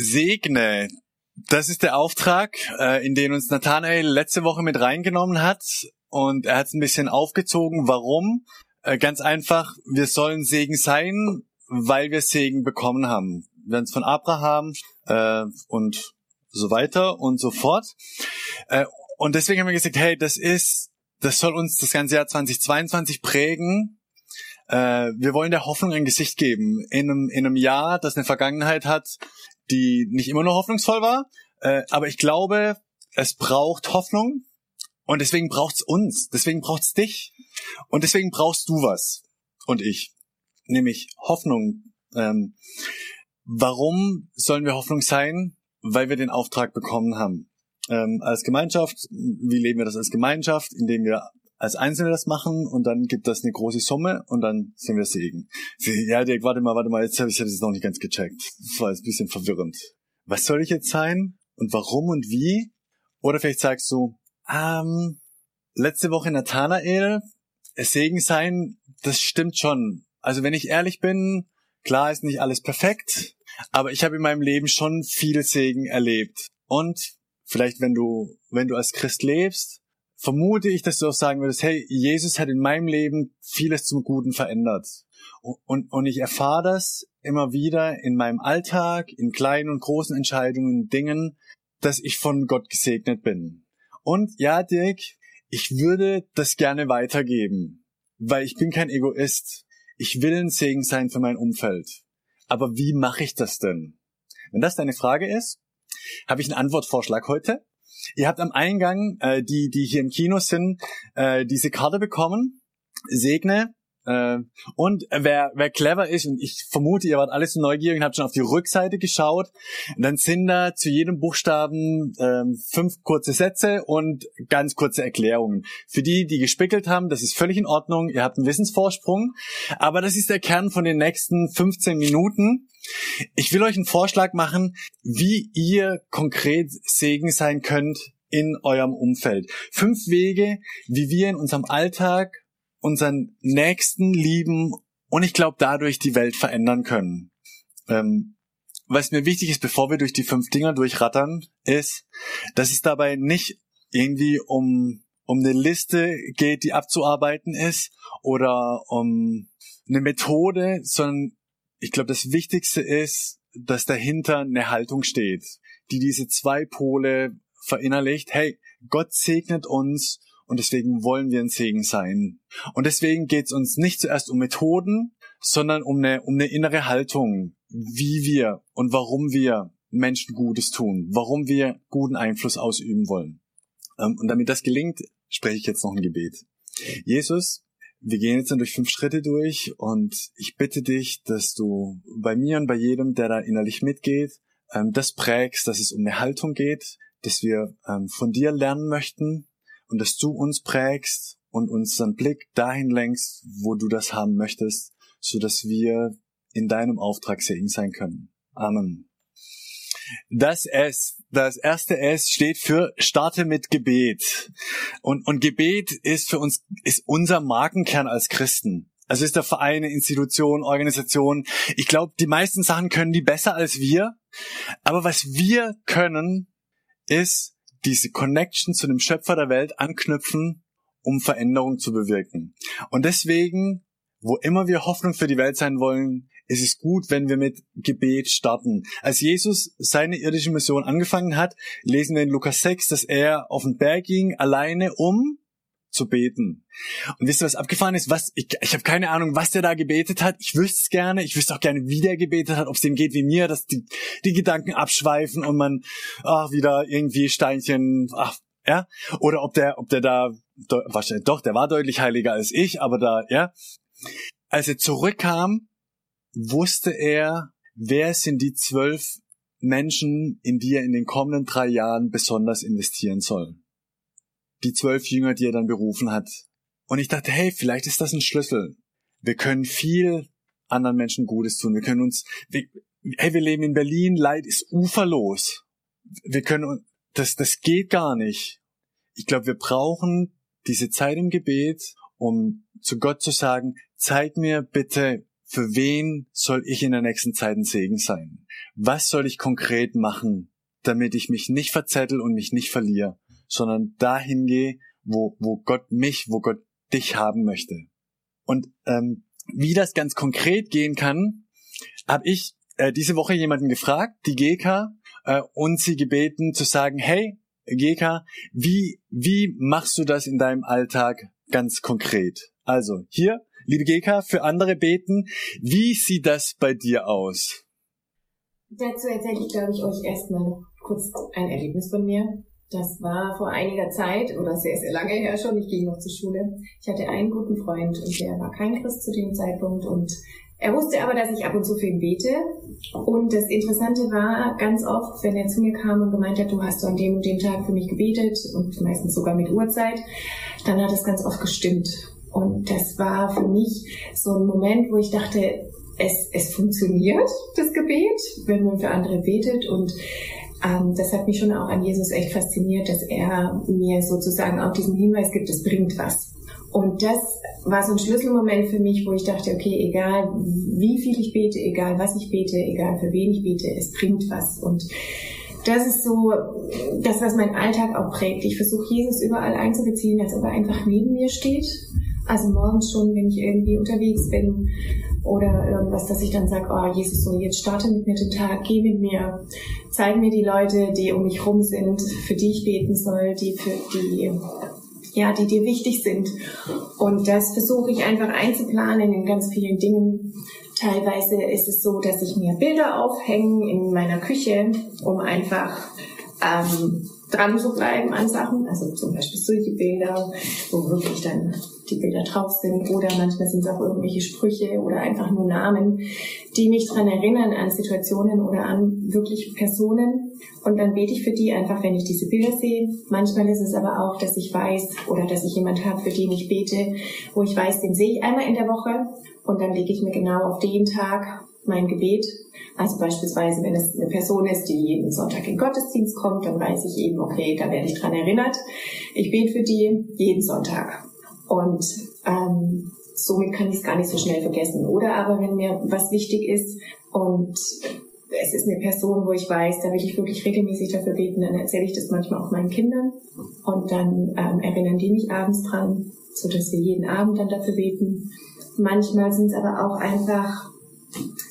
Segne. Das ist der Auftrag, äh, in den uns Nathanael letzte Woche mit reingenommen hat. Und er hat es ein bisschen aufgezogen. Warum? Äh, ganz einfach, wir sollen Segen sein, weil wir Segen bekommen haben. Wir haben es von Abraham äh, und so weiter und so fort. Äh, und deswegen haben wir gesagt, hey, das ist, das soll uns das ganze Jahr 2022 prägen. Äh, wir wollen der Hoffnung ein Gesicht geben. In einem, in einem Jahr, das eine Vergangenheit hat, die nicht immer nur hoffnungsvoll war. Äh, aber ich glaube, es braucht Hoffnung. Und deswegen braucht's uns. Deswegen braucht's dich. Und deswegen brauchst du was. Und ich. Nämlich Hoffnung. Ähm, warum sollen wir Hoffnung sein? Weil wir den Auftrag bekommen haben. Ähm, als Gemeinschaft, wie leben wir das als Gemeinschaft? Indem wir als Einzelne das machen und dann gibt das eine große Summe und dann sind wir Segen. Ja, Dirk, warte mal, warte mal, jetzt habe ich das noch nicht ganz gecheckt. Das war jetzt ein bisschen verwirrend. Was soll ich jetzt sein und warum und wie? Oder vielleicht sagst du, ähm, letzte Woche Nathanael, Segen sein, das stimmt schon. Also wenn ich ehrlich bin, klar ist nicht alles perfekt, aber ich habe in meinem Leben schon viel Segen erlebt. Und vielleicht, wenn du, wenn du als Christ lebst, vermute ich, dass du auch sagen würdest, hey, Jesus hat in meinem Leben vieles zum Guten verändert. Und, und, ich erfahre das immer wieder in meinem Alltag, in kleinen und großen Entscheidungen, Dingen, dass ich von Gott gesegnet bin. Und ja, Dirk, ich würde das gerne weitergeben, weil ich bin kein Egoist. Ich will ein Segen sein für mein Umfeld. Aber wie mache ich das denn? Wenn das deine Frage ist, habe ich einen Antwortvorschlag heute. Ihr habt am Eingang, äh, die, die hier im Kino sind, äh, diese Karte bekommen. Segne. Äh, und wer, wer clever ist, und ich vermute, ihr wart alles so neugierig und habt schon auf die Rückseite geschaut, dann sind da zu jedem Buchstaben äh, fünf kurze Sätze und ganz kurze Erklärungen. Für die, die gespickelt haben, das ist völlig in Ordnung, ihr habt einen Wissensvorsprung, aber das ist der Kern von den nächsten 15 Minuten. Ich will euch einen Vorschlag machen, wie ihr konkret Segen sein könnt in eurem Umfeld. Fünf Wege, wie wir in unserem Alltag unseren Nächsten lieben und ich glaube dadurch die Welt verändern können. Ähm, was mir wichtig ist, bevor wir durch die fünf Dinger durchrattern, ist, dass es dabei nicht irgendwie um, um eine Liste geht, die abzuarbeiten ist oder um eine Methode, sondern ich glaube, das Wichtigste ist, dass dahinter eine Haltung steht, die diese zwei Pole verinnerlicht. Hey, Gott segnet uns und deswegen wollen wir ein Segen sein. Und deswegen geht es uns nicht zuerst um Methoden, sondern um eine, um eine innere Haltung, wie wir und warum wir Menschen Gutes tun, warum wir guten Einfluss ausüben wollen. Ähm, und damit das gelingt, spreche ich jetzt noch ein Gebet. Jesus, wir gehen jetzt dann durch fünf Schritte durch und ich bitte dich, dass du bei mir und bei jedem, der da innerlich mitgeht, ähm, das prägst, dass es um eine Haltung geht, dass wir ähm, von dir lernen möchten und dass du uns prägst und unseren Blick dahin lenkst, wo du das haben möchtest, so dass wir in deinem Auftrag Segen sein können. Amen. Das S, das erste S steht für starte mit Gebet. Und, und Gebet ist für uns, ist unser Markenkern als Christen. Also ist der Verein, Institution, Organisation. Ich glaube, die meisten Sachen können die besser als wir. Aber was wir können, ist diese Connection zu dem Schöpfer der Welt anknüpfen, um Veränderung zu bewirken. Und deswegen, wo immer wir Hoffnung für die Welt sein wollen, ist es gut, wenn wir mit Gebet starten. Als Jesus seine irdische Mission angefangen hat, lesen wir in Lukas 6, dass er auf den Berg ging, alleine um zu beten. Und wisst ihr, was abgefahren ist? Was, ich, ich habe keine Ahnung, was der da gebetet hat. Ich wüsste es gerne. Ich wüsste auch gerne, wie der gebetet hat, ob es dem geht wie mir, dass die, die Gedanken abschweifen und man ach, wieder irgendwie Steinchen, ach, ja, oder ob der, ob der da, wahrscheinlich doch, der war deutlich heiliger als ich, aber da, ja. als er zurückkam, wusste er, wer sind die zwölf Menschen, in die er in den kommenden drei Jahren besonders investieren soll. Die zwölf Jünger, die er dann berufen hat. Und ich dachte, hey, vielleicht ist das ein Schlüssel. Wir können viel anderen Menschen Gutes tun. Wir können uns, wir, hey, wir leben in Berlin, Leid ist uferlos. Wir können, das, das geht gar nicht. Ich glaube, wir brauchen diese Zeit im Gebet, um zu Gott zu sagen, zeig mir bitte, für wen soll ich in der nächsten Zeit ein Segen sein? Was soll ich konkret machen, damit ich mich nicht verzettel und mich nicht verliere, sondern dahin gehe, wo, wo Gott mich, wo Gott dich haben möchte. Und ähm, wie das ganz konkret gehen kann, habe ich äh, diese Woche jemanden gefragt, die GK, äh, und sie gebeten zu sagen, hey, GK, wie, wie machst du das in deinem Alltag ganz konkret? Also hier, liebe GK, für andere beten, wie sieht das bei dir aus? Dazu erzähle ich, glaube ich, euch erstmal kurz ein Erlebnis von mir. Das war vor einiger Zeit oder sehr, sehr lange her schon. Ich ging noch zur Schule. Ich hatte einen guten Freund und der war kein Christ zu dem Zeitpunkt und er wusste aber, dass ich ab und zu für ihn bete. Und das Interessante war ganz oft, wenn er zu mir kam und gemeint hat, du hast an dem und dem Tag für mich gebetet und meistens sogar mit Uhrzeit, dann hat es ganz oft gestimmt. Und das war für mich so ein Moment, wo ich dachte, es, es funktioniert, das Gebet, wenn man für andere betet. Und ähm, das hat mich schon auch an Jesus echt fasziniert, dass er mir sozusagen auch diesen Hinweis gibt, es bringt was. Und das war so ein Schlüsselmoment für mich, wo ich dachte, okay, egal wie viel ich bete, egal was ich bete, egal für wen ich bete, es bringt was. Und das ist so das, was mein Alltag auch prägt. Ich versuche Jesus überall einzubeziehen, als ob er einfach neben mir steht. Also morgens schon, wenn ich irgendwie unterwegs bin oder irgendwas, dass ich dann sage, oh Jesus, so jetzt starte mit mir den Tag, geh mit mir, zeig mir die Leute, die um mich rum sind, für die ich beten soll, die für die ja, die dir wichtig sind. Und das versuche ich einfach einzuplanen in ganz vielen Dingen. Teilweise ist es so, dass ich mir Bilder aufhänge in meiner Küche, um einfach ähm, dran zu bleiben an Sachen. Also zum Beispiel solche Bilder, wo wirklich dann die Bilder drauf sind. Oder manchmal sind es auch irgendwelche Sprüche oder einfach nur Namen, die mich dran erinnern an Situationen oder an wirklich Personen. Und dann bete ich für die einfach, wenn ich diese Bilder sehe. Manchmal ist es aber auch, dass ich weiß oder dass ich jemand habe, für den ich bete, wo ich weiß, den sehe ich einmal in der Woche. Und dann lege ich mir genau auf den Tag mein Gebet also beispielsweise, wenn es eine Person ist, die jeden Sonntag in Gottesdienst kommt, dann weiß ich eben, okay, da werde ich dran erinnert. Ich bete für die jeden Sonntag. Und ähm, somit kann ich es gar nicht so schnell vergessen. Oder aber wenn mir was wichtig ist und es ist eine Person, wo ich weiß, da will ich wirklich regelmäßig dafür beten, dann erzähle ich das manchmal auch meinen Kindern und dann ähm, erinnern die mich abends dran, so dass wir jeden Abend dann dafür beten. Manchmal sind es aber auch einfach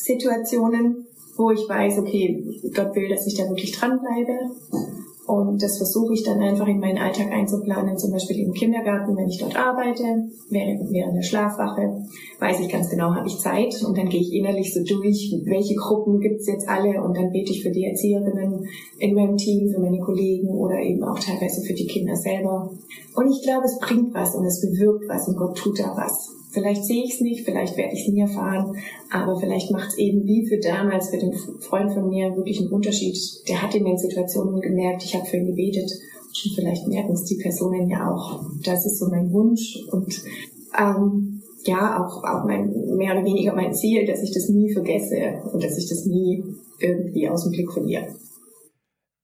Situationen, wo ich weiß, okay, Gott will, dass ich da wirklich dranbleibe. Und das versuche ich dann einfach in meinen Alltag einzuplanen, zum Beispiel im Kindergarten, wenn ich dort arbeite, während, der Schlafwache, weiß ich ganz genau, habe ich Zeit und dann gehe ich innerlich so durch, welche Gruppen gibt's jetzt alle und dann bete ich für die Erzieherinnen in meinem Team, für meine Kollegen oder eben auch teilweise für die Kinder selber. Und ich glaube, es bringt was und es bewirkt was und Gott tut da was. Vielleicht sehe ich es nicht, vielleicht werde ich es nie erfahren, aber vielleicht macht es eben wie für damals, für den Freund von mir, wirklich einen Unterschied. Der hat in den Situationen gemerkt, ich habe für ihn gebetet und vielleicht merken es die Personen ja auch. Das ist so mein Wunsch und ähm, ja, auch, auch mein, mehr oder weniger mein Ziel, dass ich das nie vergesse und dass ich das nie irgendwie aus dem Blick verliere.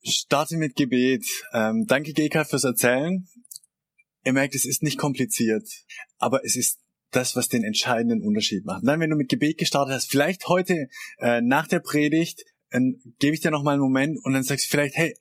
Starte mit Gebet. Ähm, danke, Geka, fürs Erzählen. Ihr merkt, es ist nicht kompliziert, aber es ist das, was den entscheidenden Unterschied macht. Dann, wenn du mit Gebet gestartet hast, vielleicht heute äh, nach der Predigt, dann gebe ich dir noch mal einen Moment und dann sagst du vielleicht, hey,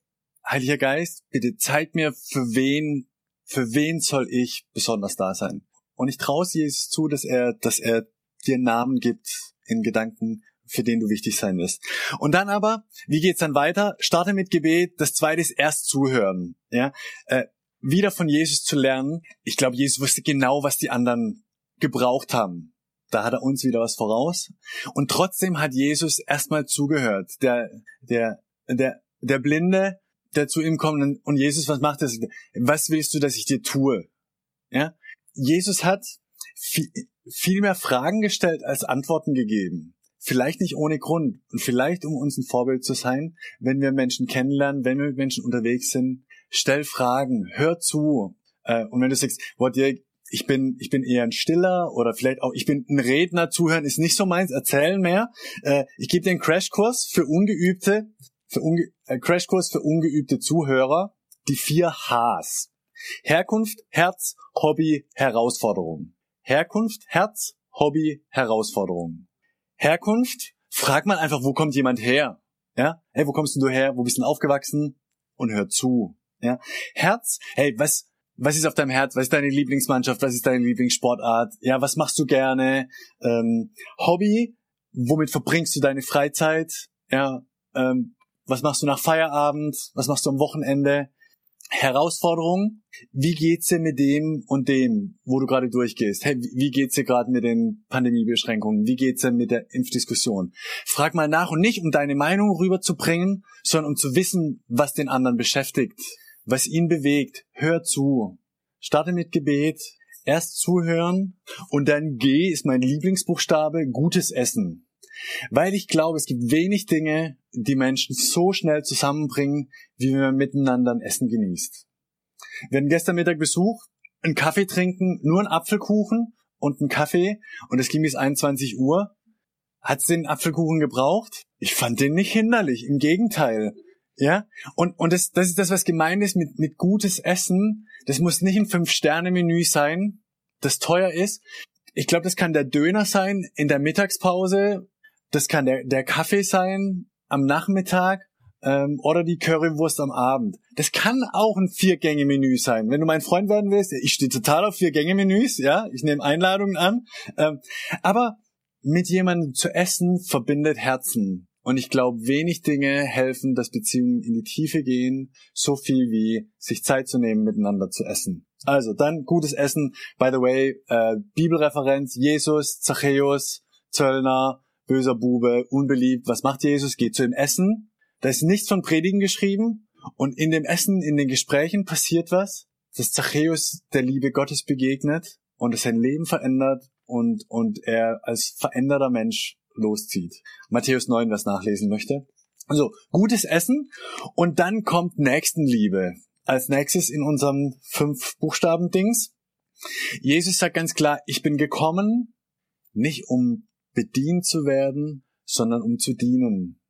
Heiliger Geist, bitte zeig mir, für wen, für wen soll ich besonders da sein? Und ich traue Jesus zu, dass er, dass er dir Namen gibt in Gedanken, für den du wichtig sein wirst. Und dann aber, wie geht's dann weiter? Starte mit Gebet. Das zweite ist erst zuhören. Ja, äh, wieder von Jesus zu lernen. Ich glaube, Jesus wusste genau, was die anderen gebraucht haben. Da hat er uns wieder was voraus. Und trotzdem hat Jesus erstmal zugehört. Der, der, der, der Blinde, der zu ihm kommt und Jesus, was macht das? Was willst du, dass ich dir tue? Ja? Jesus hat, viel mehr Fragen gestellt als Antworten gegeben. Vielleicht nicht ohne Grund und vielleicht um uns ein Vorbild zu sein, wenn wir Menschen kennenlernen, wenn wir mit Menschen unterwegs sind. Stell Fragen, hör zu. Äh, und wenn du sagst, Dirk, ich bin, ich bin eher ein Stiller oder vielleicht auch, ich bin ein Redner, zuhören ist nicht so meins, erzählen mehr. Äh, ich gebe einen Crashkurs für ungeübte, für unge äh, Crashkurs für ungeübte Zuhörer, die vier Hs. Herkunft, Herz, Hobby, Herausforderung. Herkunft, Herz, Hobby, Herausforderung. Herkunft, frag mal einfach, wo kommt jemand her? Ja, hey, wo kommst du her? Wo bist du denn aufgewachsen? Und hör zu. Ja, Herz, hey, was, was ist auf deinem Herz? Was ist deine Lieblingsmannschaft? Was ist deine Lieblingssportart? Ja, was machst du gerne? Ähm, Hobby, womit verbringst du deine Freizeit? Ja, ähm, was machst du nach Feierabend? Was machst du am Wochenende? Herausforderung, wie geht's dir mit dem und dem, wo du gerade durchgehst? Hey, wie geht's dir gerade mit den Pandemiebeschränkungen? Wie geht's dir mit der Impfdiskussion? Frag mal nach und nicht, um deine Meinung rüberzubringen, sondern um zu wissen, was den anderen beschäftigt, was ihn bewegt. Hör zu. Starte mit Gebet. Erst zuhören und dann G ist mein Lieblingsbuchstabe, gutes Essen. Weil ich glaube, es gibt wenig Dinge, die Menschen so schnell zusammenbringen, wie wenn man miteinander ein Essen genießt. Wir hatten gestern Mittag Besuch, einen Kaffee trinken, nur einen Apfelkuchen und einen Kaffee und es ging bis 21 Uhr. Hat's den Apfelkuchen gebraucht? Ich fand den nicht hinderlich, im Gegenteil. Ja, und, und das, das ist das, was gemeint ist mit, mit gutes Essen. Das muss nicht ein Fünf-Sterne-Menü sein, das teuer ist. Ich glaube, das kann der Döner sein in der Mittagspause, das kann der, der Kaffee sein am Nachmittag ähm, oder die Currywurst am Abend. Das kann auch ein Vier-Gänge-Menü sein. Wenn du mein Freund werden willst, ich stehe total auf Vier-Gänge-Menüs, ja, ich nehme Einladungen an. Ähm, aber mit jemandem zu essen verbindet Herzen. Und ich glaube, wenig Dinge helfen, dass Beziehungen in die Tiefe gehen, so viel wie sich Zeit zu nehmen, miteinander zu essen. Also dann gutes Essen. By the way, äh, Bibelreferenz, Jesus, Zachäus, Zöllner, böser Bube, unbeliebt. Was macht Jesus? Geht zu ihm essen. Da ist nichts von Predigen geschrieben. Und in dem Essen, in den Gesprächen passiert was, dass Zachäus der Liebe Gottes begegnet und es sein Leben verändert und, und er als veränderter Mensch loszieht. Matthäus 9, wer es nachlesen möchte. Also, gutes Essen und dann kommt Nächstenliebe. Als nächstes in unserem fünf Buchstaben Dings. Jesus sagt ganz klar, ich bin gekommen, nicht um bedient zu werden, sondern um zu dienen.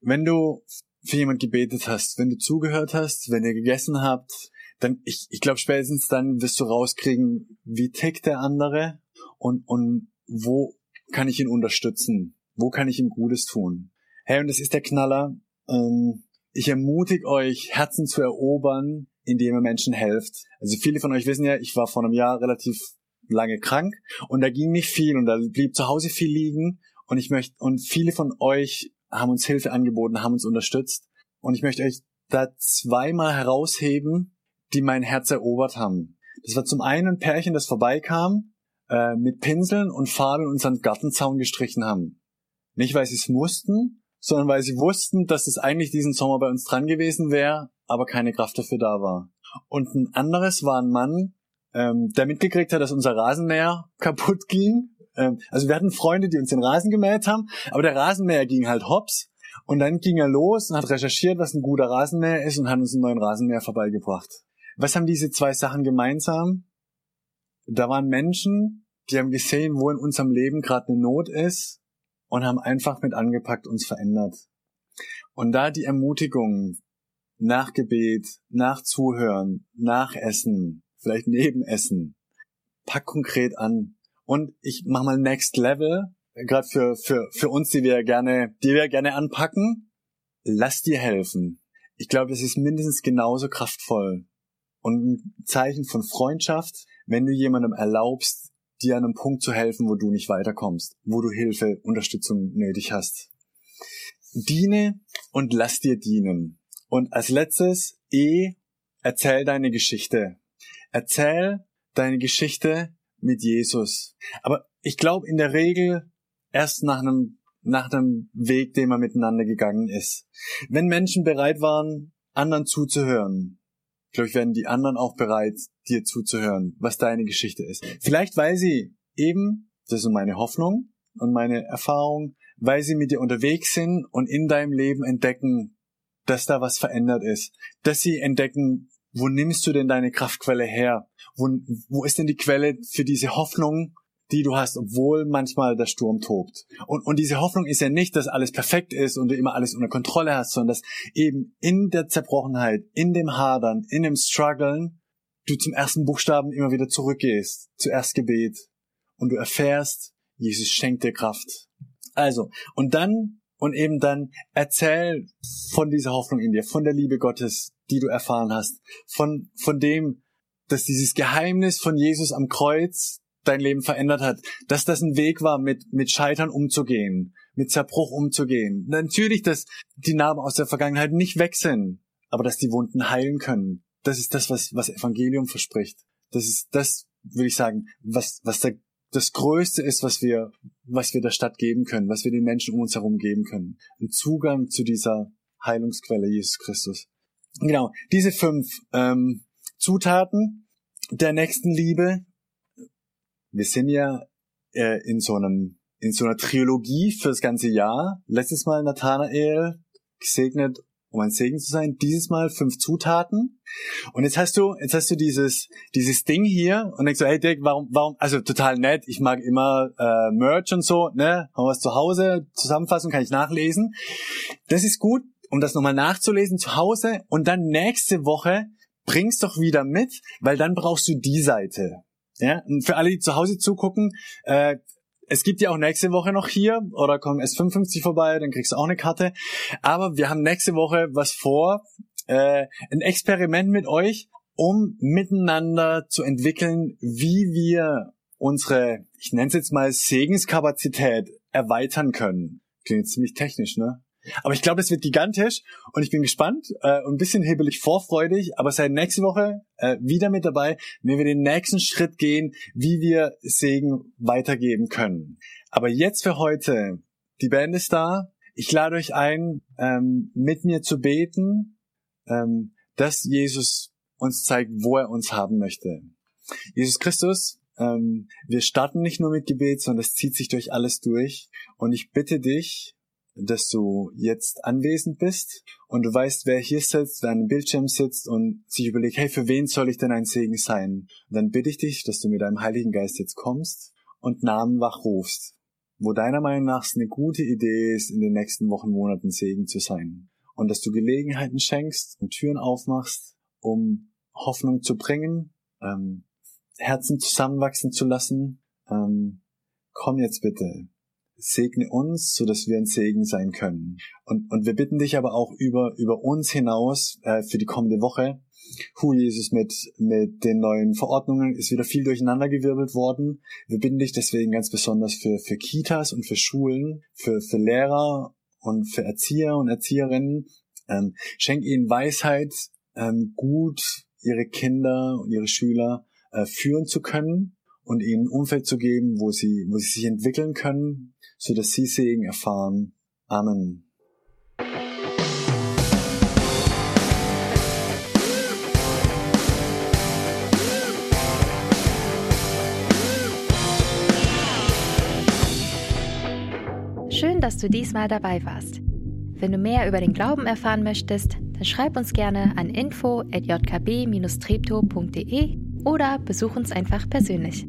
Wenn du für jemand gebetet hast, wenn du zugehört hast, wenn ihr gegessen habt, dann, ich, ich glaube, spätestens dann wirst du rauskriegen, wie tickt der andere und, und wo kann ich ihn unterstützen? Wo kann ich ihm Gutes tun? Hey, und das ist der Knaller. Ähm, ich ermutige euch, Herzen zu erobern, indem ihr Menschen helft. Also viele von euch wissen ja, ich war vor einem Jahr relativ lange krank und da ging nicht viel und da blieb zu Hause viel liegen und ich möchte und viele von euch haben uns Hilfe angeboten, haben uns unterstützt und ich möchte euch da zweimal herausheben, die mein Herz erobert haben. Das war zum einen ein Pärchen, das vorbeikam, äh, mit Pinseln und Farbe unseren Gartenzaun gestrichen haben. Nicht, weil sie es mussten, sondern weil sie wussten, dass es eigentlich diesen Sommer bei uns dran gewesen wäre, aber keine Kraft dafür da war. Und ein anderes war ein Mann, ähm, der mitgekriegt hat, dass unser Rasenmäher kaputt ging. Ähm, also wir hatten Freunde, die uns den Rasen gemäht haben, aber der Rasenmäher ging halt hops. Und dann ging er los und hat recherchiert, was ein guter Rasenmäher ist und hat uns einen neuen Rasenmäher vorbeigebracht. Was haben diese zwei Sachen gemeinsam? Da waren Menschen, die haben gesehen, wo in unserem Leben gerade eine Not ist und haben einfach mit angepackt uns verändert. Und da die Ermutigung nach Gebet, nach Zuhören, nach Essen, vielleicht Nebenessen. Pack konkret an. Und ich mach mal Next Level, gerade für, für, für uns, die wir gerne, die wir gerne anpacken. Lass dir helfen. Ich glaube, das ist mindestens genauso kraftvoll. Und ein Zeichen von Freundschaft, wenn du jemandem erlaubst, dir an einem Punkt zu helfen, wo du nicht weiterkommst, wo du Hilfe, Unterstützung nötig hast. Diene und lass dir dienen. Und als letztes, E, erzähl deine Geschichte. Erzähl deine Geschichte mit Jesus. Aber ich glaube in der Regel erst nach einem, nach einem Weg, den man miteinander gegangen ist. Wenn Menschen bereit waren, anderen zuzuhören, glaube ich, werden die anderen auch bereit, dir zuzuhören, was deine Geschichte ist. Vielleicht weil sie eben Das ist meine Hoffnung und meine Erfahrung, weil sie mit dir unterwegs sind und in deinem Leben entdecken, dass da was verändert ist. Dass sie entdecken, wo nimmst du denn deine Kraftquelle her? Wo, wo ist denn die Quelle für diese Hoffnung, die du hast, obwohl manchmal der Sturm tobt? Und, und diese Hoffnung ist ja nicht, dass alles perfekt ist und du immer alles unter Kontrolle hast, sondern dass eben in der Zerbrochenheit, in dem Hadern, in dem Struggeln, du zum ersten Buchstaben immer wieder zurückgehst, zuerst Gebet und du erfährst, Jesus schenkt dir Kraft. Also, und dann, und eben dann erzähl von dieser Hoffnung in dir, von der Liebe Gottes, die du erfahren hast, von, von dem, dass dieses Geheimnis von Jesus am Kreuz dein Leben verändert hat, dass das ein Weg war, mit, mit Scheitern umzugehen, mit Zerbruch umzugehen. Natürlich, dass die Narben aus der Vergangenheit nicht weg sind, aber dass die Wunden heilen können. Das ist das, was, was Evangelium verspricht. Das ist das, würde ich sagen, was, was der das Größte ist, was wir, was wir der Stadt geben können, was wir den Menschen um uns herum geben können. Ein Zugang zu dieser Heilungsquelle Jesus Christus. Genau, diese fünf ähm, Zutaten der nächsten Liebe. Wir sind ja äh, in so einem in so einer Trilogie fürs ganze Jahr. Letztes Mal Nathanael gesegnet um ein Segen zu sein. Dieses Mal fünf Zutaten. Und jetzt hast du, jetzt hast du dieses, dieses Ding hier und denkst so, hey Dick, warum, warum, also total nett, ich mag immer äh, Merch und so, ne, haben wir was zu Hause, Zusammenfassung kann ich nachlesen. Das ist gut, um das nochmal nachzulesen zu Hause und dann nächste Woche bring's doch wieder mit, weil dann brauchst du die Seite. Ja, und für alle, die zu Hause zugucken, äh, es gibt ja auch nächste Woche noch hier oder komm S55 vorbei, dann kriegst du auch eine Karte. Aber wir haben nächste Woche was vor, äh, ein Experiment mit euch, um miteinander zu entwickeln, wie wir unsere, ich nenne es jetzt mal Segenskapazität erweitern können. Klingt ziemlich technisch, ne? Aber ich glaube, es wird gigantisch und ich bin gespannt äh, und ein bisschen hebelig vorfreudig, aber seid nächste Woche äh, wieder mit dabei, wenn wir den nächsten Schritt gehen, wie wir Segen weitergeben können. Aber jetzt für heute, die Band ist da. Ich lade euch ein, ähm, mit mir zu beten, ähm, dass Jesus uns zeigt, wo er uns haben möchte. Jesus Christus, ähm, wir starten nicht nur mit Gebet, sondern es zieht sich durch alles durch. Und ich bitte dich, dass du jetzt anwesend bist und du weißt, wer hier sitzt, wer an dem Bildschirm sitzt und sich überlegt, hey, für wen soll ich denn ein Segen sein? Und dann bitte ich dich, dass du mit deinem Heiligen Geist jetzt kommst und Namen wachrufst, wo deiner Meinung nach es eine gute Idee ist, in den nächsten Wochen, Monaten Segen zu sein. Und dass du Gelegenheiten schenkst und Türen aufmachst, um Hoffnung zu bringen, ähm, Herzen zusammenwachsen zu lassen. Ähm, komm jetzt bitte segne uns, so dass wir ein Segen sein können. Und, und wir bitten dich aber auch über, über uns hinaus äh, für die kommende Woche. Hu Jesus, mit, mit den neuen Verordnungen ist wieder viel durcheinandergewirbelt worden. Wir bitten dich deswegen ganz besonders für, für Kitas und für Schulen, für, für Lehrer und für Erzieher und Erzieherinnen. Ähm, schenk ihnen Weisheit, ähm, gut ihre Kinder und ihre Schüler äh, führen zu können und ihnen ein Umfeld zu geben, wo sie, wo sie sich entwickeln können, so dass sie Segen erfahren. Amen. Schön, dass du diesmal dabei warst. Wenn du mehr über den Glauben erfahren möchtest, dann schreib uns gerne an info@jkb-treptow.de oder besuch uns einfach persönlich.